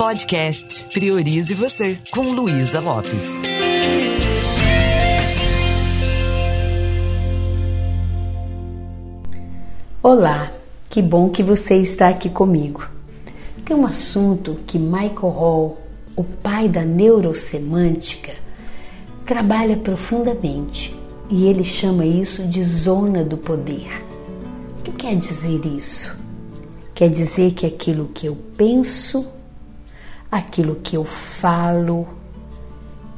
Podcast Priorize Você, com Luísa Lopes. Olá, que bom que você está aqui comigo. Tem um assunto que Michael Hall, o pai da neurosemântica, trabalha profundamente e ele chama isso de zona do poder. O que quer dizer isso? Quer dizer que aquilo que eu penso, aquilo que eu falo,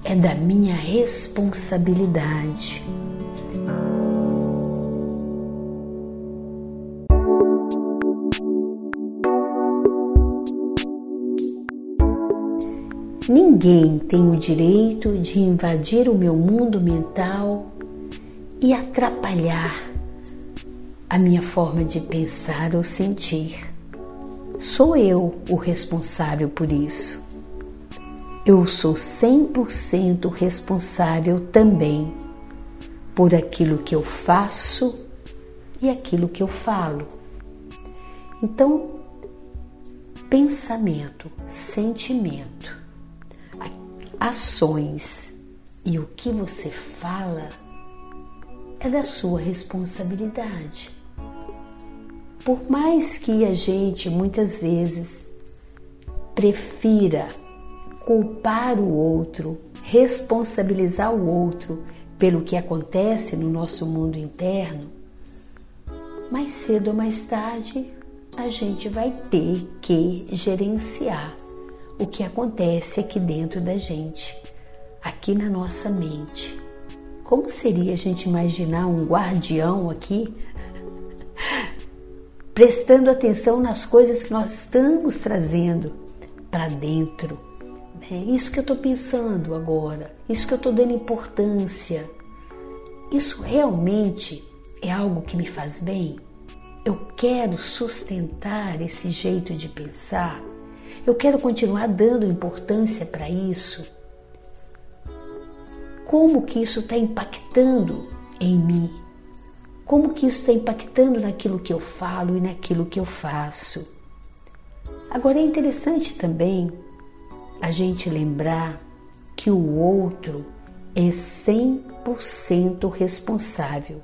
é da minha responsabilidade. Ninguém tem o direito de invadir o meu mundo mental e atrapalhar a minha forma de pensar ou sentir. Sou eu o responsável por isso. Eu sou 100% responsável também por aquilo que eu faço e aquilo que eu falo. Então, pensamento, sentimento, ações e o que você fala é da sua responsabilidade. Por mais que a gente muitas vezes prefira culpar o outro, responsabilizar o outro pelo que acontece no nosso mundo interno, mais cedo ou mais tarde a gente vai ter que gerenciar o que acontece aqui dentro da gente, aqui na nossa mente. Como seria a gente imaginar um guardião aqui prestando atenção nas coisas que nós estamos trazendo para dentro? É isso que eu estou pensando agora, isso que eu estou dando importância. Isso realmente é algo que me faz bem? Eu quero sustentar esse jeito de pensar? Eu quero continuar dando importância para isso. Como que isso está impactando em mim? Como que isso está impactando naquilo que eu falo e naquilo que eu faço? Agora é interessante também a gente lembrar que o outro é 100% responsável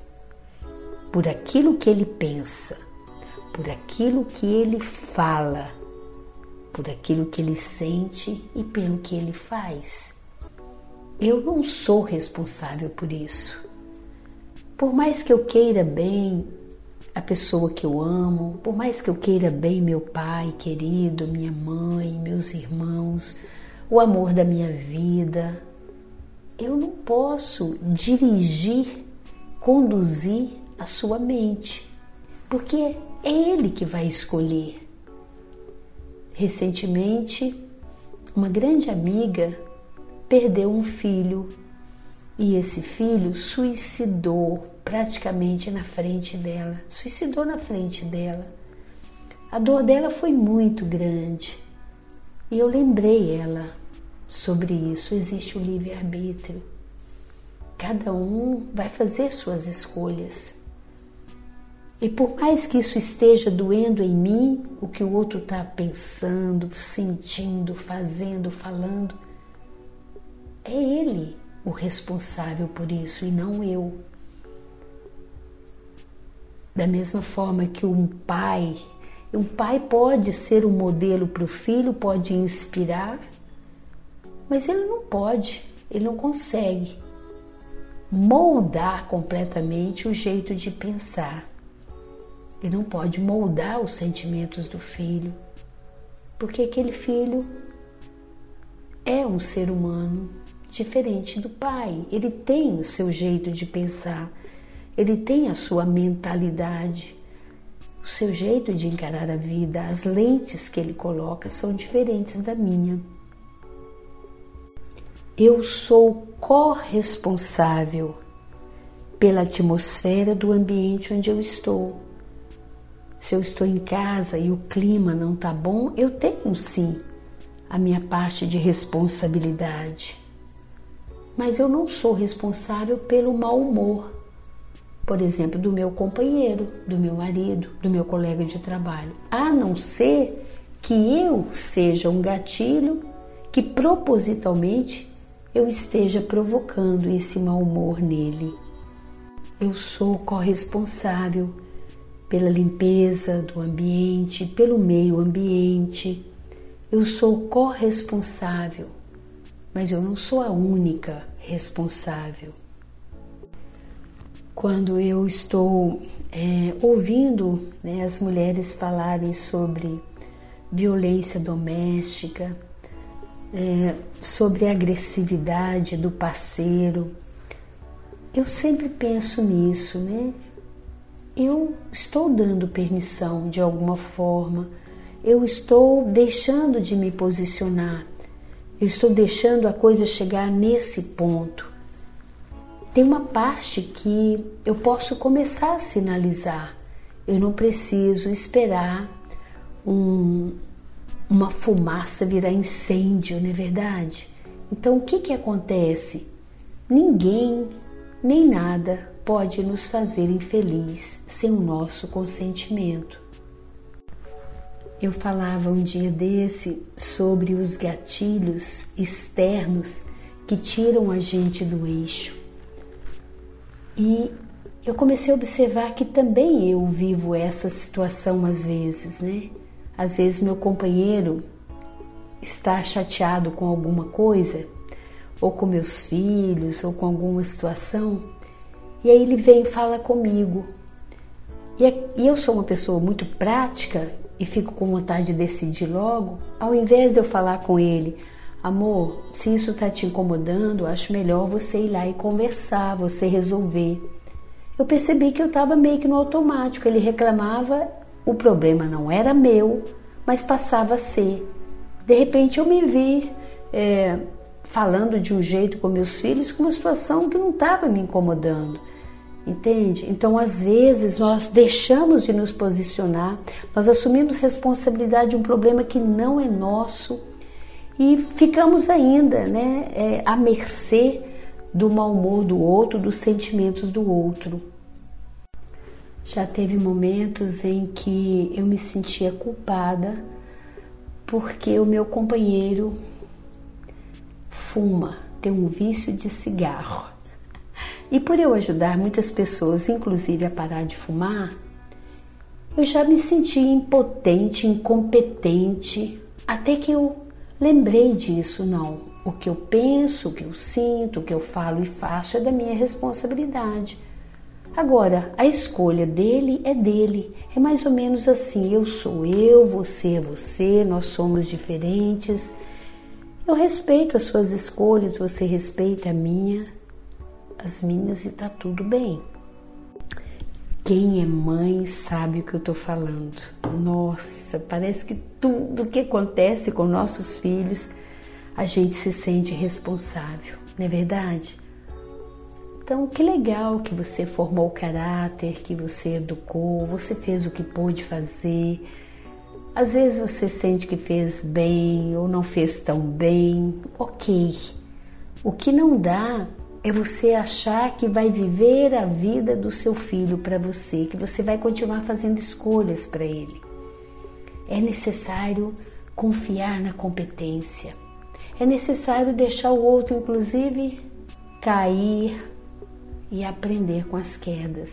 por aquilo que ele pensa, por aquilo que ele fala por aquilo que ele sente e pelo que ele faz. Eu não sou responsável por isso. Por mais que eu queira bem a pessoa que eu amo, por mais que eu queira bem meu pai querido, minha mãe, meus irmãos, o amor da minha vida, eu não posso dirigir, conduzir a sua mente, porque é ele que vai escolher. Recentemente, uma grande amiga perdeu um filho e esse filho suicidou praticamente na frente dela. Suicidou na frente dela. A dor dela foi muito grande e eu lembrei ela sobre isso. Existe o livre-arbítrio. Cada um vai fazer suas escolhas. E por mais que isso esteja doendo em mim, o que o outro está pensando, sentindo, fazendo, falando, é ele o responsável por isso e não eu. Da mesma forma que um pai, um pai pode ser um modelo para o filho, pode inspirar, mas ele não pode, ele não consegue moldar completamente o jeito de pensar e não pode moldar os sentimentos do filho, porque aquele filho é um ser humano diferente do pai. Ele tem o seu jeito de pensar, ele tem a sua mentalidade, o seu jeito de encarar a vida, as lentes que ele coloca são diferentes da minha. Eu sou corresponsável pela atmosfera do ambiente onde eu estou se eu estou em casa e o clima não está bom, eu tenho sim a minha parte de responsabilidade. Mas eu não sou responsável pelo mau humor, por exemplo, do meu companheiro, do meu marido, do meu colega de trabalho, a não ser que eu seja um gatilho que propositalmente eu esteja provocando esse mau humor nele. Eu sou corresponsável pela limpeza do ambiente, pelo meio ambiente. Eu sou corresponsável, mas eu não sou a única responsável. Quando eu estou é, ouvindo né, as mulheres falarem sobre violência doméstica, é, sobre a agressividade do parceiro, eu sempre penso nisso, né? Eu estou dando permissão de alguma forma, eu estou deixando de me posicionar, eu estou deixando a coisa chegar nesse ponto. Tem uma parte que eu posso começar a sinalizar, eu não preciso esperar um, uma fumaça virar incêndio, não é verdade? Então o que, que acontece? Ninguém nem nada pode nos fazer infeliz sem o nosso consentimento. Eu falava um dia desse sobre os gatilhos externos que tiram a gente do eixo. E eu comecei a observar que também eu vivo essa situação às vezes, né? Às vezes meu companheiro está chateado com alguma coisa, ou com meus filhos, ou com alguma situação, e aí ele vem e fala comigo. E, é, eu sou uma pessoa muito prática e fico com vontade de decidir logo, ao invés de eu falar com ele, amor, se isso está te incomodando, acho melhor você ir lá e conversar, você resolver. Eu percebi que eu estava meio que no automático, ele reclamava o problema não era meu, mas passava a ser. De repente eu me vi é, falando de um jeito com meus filhos, com uma situação que não estava me incomodando. Entende? Então, às vezes, nós deixamos de nos posicionar, nós assumimos responsabilidade de um problema que não é nosso e ficamos ainda né, é, à mercê do mau humor do outro, dos sentimentos do outro. Já teve momentos em que eu me sentia culpada porque o meu companheiro fuma, tem um vício de cigarro. E por eu ajudar muitas pessoas, inclusive a parar de fumar, eu já me senti impotente, incompetente, até que eu lembrei disso, não. O que eu penso, o que eu sinto, o que eu falo e faço é da minha responsabilidade. Agora, a escolha dele é dele. É mais ou menos assim: eu sou eu, você é você, nós somos diferentes. Eu respeito as suas escolhas, você respeita a minha, as minhas e tá tudo bem. Quem é mãe sabe o que eu tô falando. Nossa, parece que tudo que acontece com nossos filhos a gente se sente responsável, não é verdade? Então, que legal que você formou o caráter, que você educou, você fez o que pôde fazer. Às vezes você sente que fez bem ou não fez tão bem. Ok. O que não dá é você achar que vai viver a vida do seu filho para você, que você vai continuar fazendo escolhas para ele. É necessário confiar na competência. É necessário deixar o outro, inclusive, cair, e aprender com as quedas.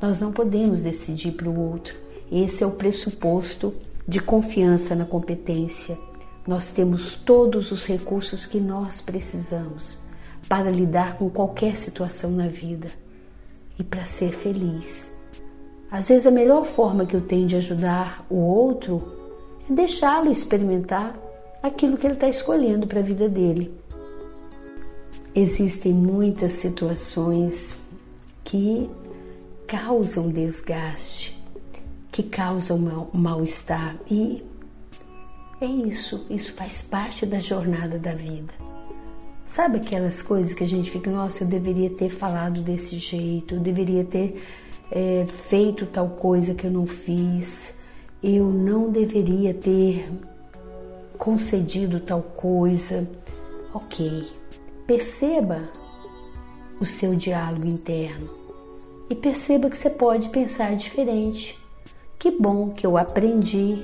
Nós não podemos decidir para o outro. Esse é o pressuposto de confiança na competência. Nós temos todos os recursos que nós precisamos para lidar com qualquer situação na vida e para ser feliz. Às vezes, a melhor forma que eu tenho de ajudar o outro é deixá-lo experimentar aquilo que ele está escolhendo para a vida dele. Existem muitas situações que causam desgaste, que causam mal-estar e é isso, isso faz parte da jornada da vida. Sabe aquelas coisas que a gente fica, nossa, eu deveria ter falado desse jeito, eu deveria ter é, feito tal coisa que eu não fiz, eu não deveria ter concedido tal coisa. Ok, Perceba o seu diálogo interno e perceba que você pode pensar diferente. Que bom que eu aprendi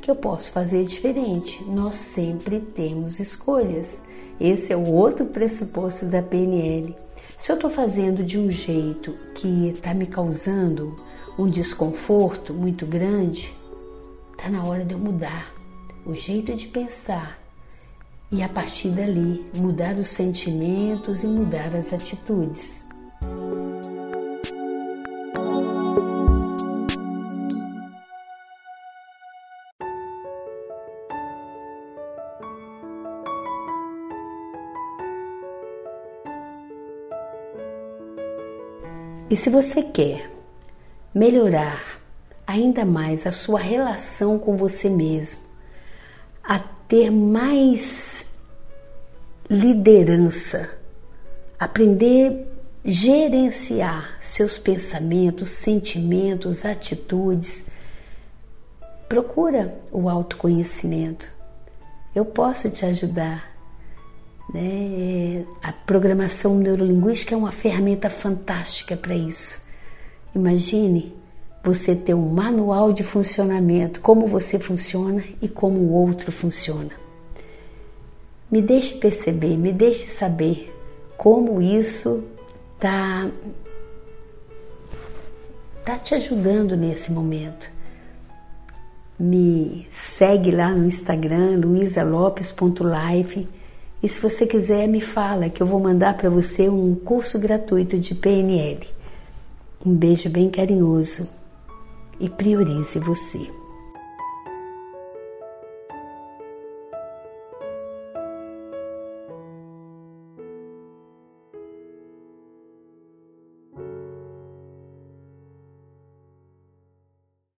que eu posso fazer diferente. Nós sempre temos escolhas. Esse é o outro pressuposto da PNL. Se eu estou fazendo de um jeito que está me causando um desconforto muito grande, está na hora de eu mudar o jeito de pensar e a partir dali mudar os sentimentos e mudar as atitudes. E se você quer melhorar ainda mais a sua relação com você mesmo, a ter mais liderança, aprender a gerenciar seus pensamentos, sentimentos, atitudes, procura o autoconhecimento. Eu posso te ajudar né? A programação neurolinguística é uma ferramenta fantástica para isso. Imagine você ter um manual de funcionamento, como você funciona e como o outro funciona. Me deixe perceber, me deixe saber como isso está tá te ajudando nesse momento. Me segue lá no Instagram, luisalopes.live e se você quiser, me fala que eu vou mandar para você um curso gratuito de PNL. Um beijo bem carinhoso e priorize você.